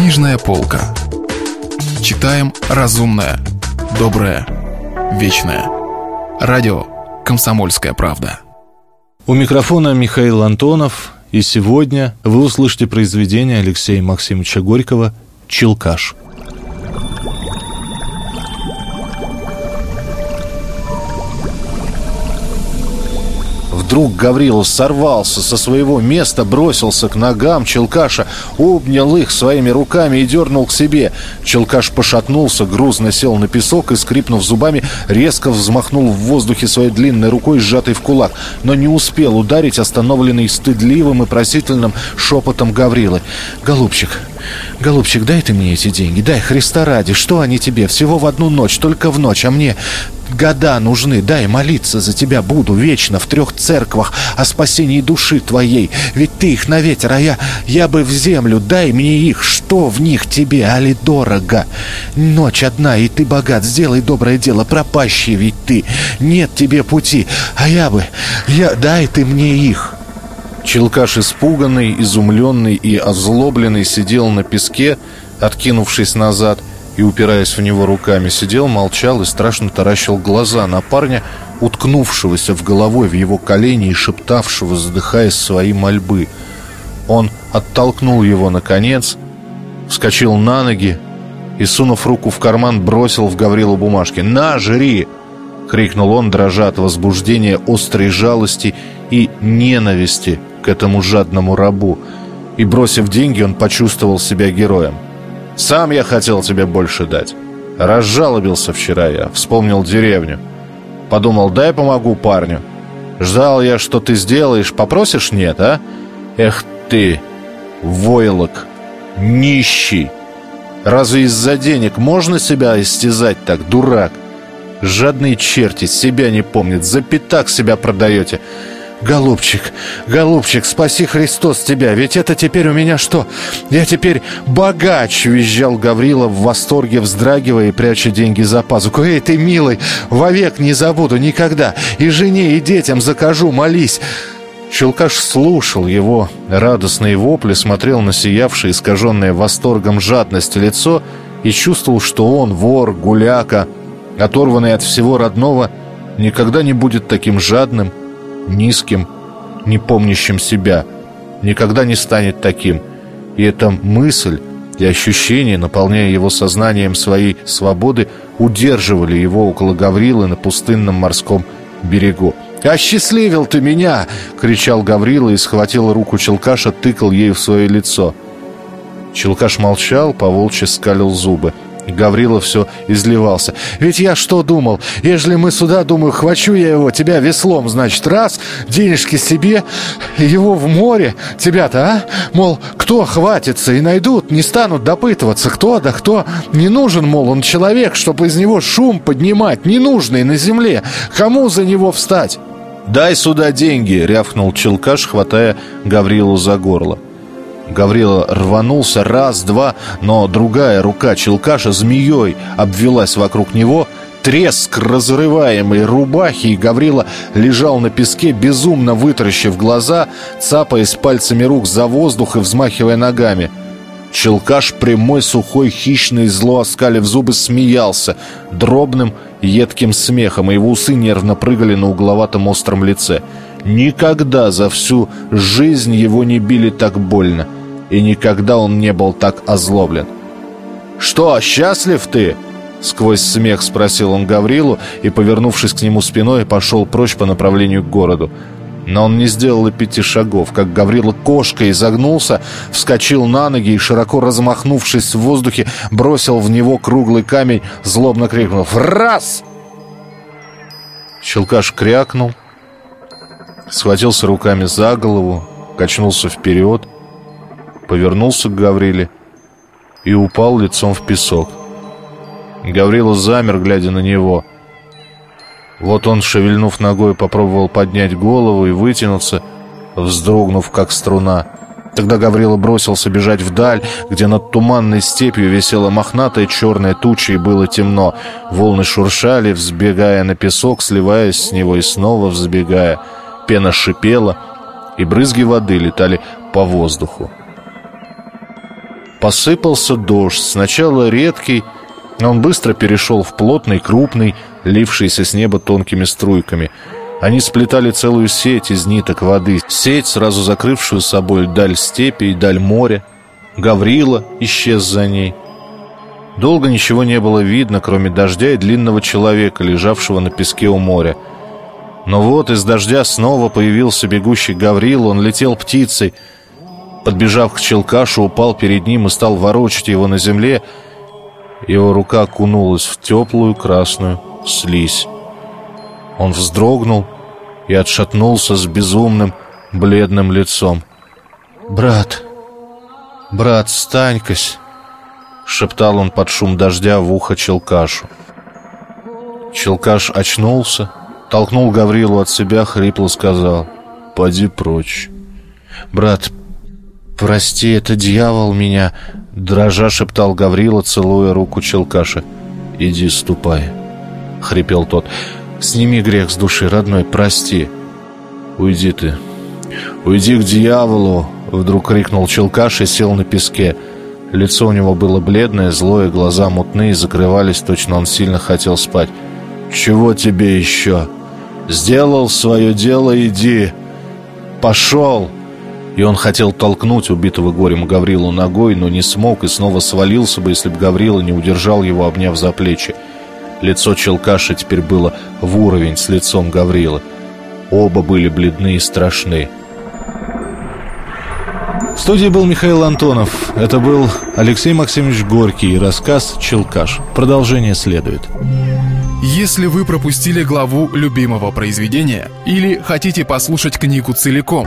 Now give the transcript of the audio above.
Книжная полка. Читаем разумное, доброе, вечное. Радио «Комсомольская правда». У микрофона Михаил Антонов, и сегодня вы услышите произведение Алексея Максимовича Горького «Челкаш». Вдруг Гаврилов сорвался со своего места, бросился к ногам Челкаша, обнял их своими руками и дернул к себе. Челкаш пошатнулся, грузно сел на песок и, скрипнув зубами, резко взмахнул в воздухе своей длинной рукой, сжатой в кулак, но не успел ударить остановленный стыдливым и просительным шепотом Гаврилы. «Голубчик, голубчик, дай ты мне эти деньги, дай Христа ради, что они тебе? Всего в одну ночь, только в ночь, а мне года нужны. Дай молиться за тебя буду вечно в трех церквах о спасении души твоей. Ведь ты их на ветер, а я, я бы в землю. Дай мне их. Что в них тебе, али дорого? Ночь одна, и ты богат. Сделай доброе дело, пропащий ведь ты. Нет тебе пути, а я бы... Я, дай ты мне их». Челкаш испуганный, изумленный и озлобленный сидел на песке, откинувшись назад – и, упираясь в него руками, сидел, молчал и страшно таращил глаза на парня, уткнувшегося в головой в его колени и шептавшего, задыхаясь свои мольбы. Он оттолкнул его наконец, вскочил на ноги и, сунув руку в карман, бросил в Гаврилу бумажки. «На, жри!» — крикнул он, дрожа от возбуждения, острой жалости и ненависти к этому жадному рабу. И, бросив деньги, он почувствовал себя героем. Сам я хотел тебе больше дать. Разжалобился вчера я, вспомнил деревню. Подумал, дай помогу парню. Ждал я, что ты сделаешь, попросишь нет, а? Эх ты, войлок, нищий. Разве из-за денег можно себя истязать так, дурак? Жадные черти, себя не помнят, за пятак себя продаете. «Голубчик, голубчик, спаси Христос тебя, ведь это теперь у меня что? Я теперь богач!» — визжал Гаврила в восторге, вздрагивая и пряча деньги за пазуху. «Эй, ты, милый, вовек не забуду, никогда! И жене, и детям закажу, молись!» Челкаш слушал его радостные вопли, смотрел на сиявшее, искаженное восторгом жадность лицо и чувствовал, что он, вор, гуляка, оторванный от всего родного, никогда не будет таким жадным, низким, не помнящим себя, никогда не станет таким. И эта мысль и ощущение, наполняя его сознанием своей свободы, удерживали его около Гаврилы на пустынном морском берегу. «Осчастливил ты меня!» — кричал Гаврила и схватил руку Челкаша, тыкал ей в свое лицо. Челкаш молчал, поволчьи скалил зубы. Гаврила все изливался. «Ведь я что думал? Ежели мы сюда, думаю, хвачу я его, тебя веслом, значит, раз, денежки себе, его в море, тебя-то, а? Мол, кто хватится и найдут, не станут допытываться, кто да кто не нужен, мол, он человек, чтобы из него шум поднимать, ненужный на земле. Кому за него встать?» «Дай сюда деньги!» — рявкнул Челкаш, хватая Гаврилу за горло. Гаврила рванулся раз, два, но другая рука Челкаша змеей обвелась вокруг него. Треск разрываемой рубахи, и Гаврила лежал на песке, безумно вытаращив глаза, цапаясь пальцами рук за воздух и взмахивая ногами. Челкаш, прямой, сухой, хищный, зло оскалив зубы, смеялся дробным, едким смехом, и его усы нервно прыгали на угловатом остром лице. Никогда за всю жизнь его не били так больно — и никогда он не был так озлоблен. «Что, счастлив ты?» Сквозь смех спросил он Гаврилу и, повернувшись к нему спиной, пошел прочь по направлению к городу. Но он не сделал и пяти шагов, как Гаврила кошкой изогнулся, вскочил на ноги и, широко размахнувшись в воздухе, бросил в него круглый камень, злобно крикнув «Раз!». Щелкаш крякнул, схватился руками за голову, качнулся вперед — повернулся к Гавриле и упал лицом в песок. Гаврила замер, глядя на него. Вот он, шевельнув ногой, попробовал поднять голову и вытянуться, вздрогнув, как струна. Тогда Гаврила бросился бежать вдаль, где над туманной степью висела мохнатая черная туча и было темно. Волны шуршали, взбегая на песок, сливаясь с него и снова взбегая. Пена шипела, и брызги воды летали по воздуху. Посыпался дождь, сначала редкий, но он быстро перешел в плотный, крупный, лившийся с неба тонкими струйками. Они сплетали целую сеть из ниток воды, сеть, сразу закрывшую собой даль степи и даль моря. Гаврила исчез за ней. Долго ничего не было видно, кроме дождя и длинного человека, лежавшего на песке у моря. Но вот из дождя снова появился бегущий Гаврил, он летел птицей. Подбежав к Челкашу, упал перед ним и стал ворочать его на земле. Его рука окунулась в теплую красную слизь. Он вздрогнул и отшатнулся с безумным, бледным лицом. «Брат, брат, встань-кась!» Шептал он под шум дождя в ухо Челкашу. Челкаш очнулся, толкнул Гаврилу от себя, хрипло сказал «Поди прочь». «Брат, прости, это дьявол меня!» Дрожа шептал Гаврила, целуя руку Челкаша. «Иди, ступай!» — хрипел тот. «Сними грех с души, родной, прости!» «Уйди ты! Уйди к дьяволу!» — вдруг крикнул Челкаш и сел на песке. Лицо у него было бледное, злое, глаза мутные, закрывались, точно он сильно хотел спать. «Чего тебе еще? Сделал свое дело, иди! Пошел!» И он хотел толкнуть убитого горем Гаврилу ногой, но не смог и снова свалился бы, если бы Гаврила не удержал его, обняв за плечи. Лицо Челкаша теперь было в уровень с лицом Гаврила. Оба были бледны и страшны. В студии был Михаил Антонов. Это был Алексей Максимович Горький и рассказ «Челкаш». Продолжение следует. Если вы пропустили главу любимого произведения или хотите послушать книгу целиком,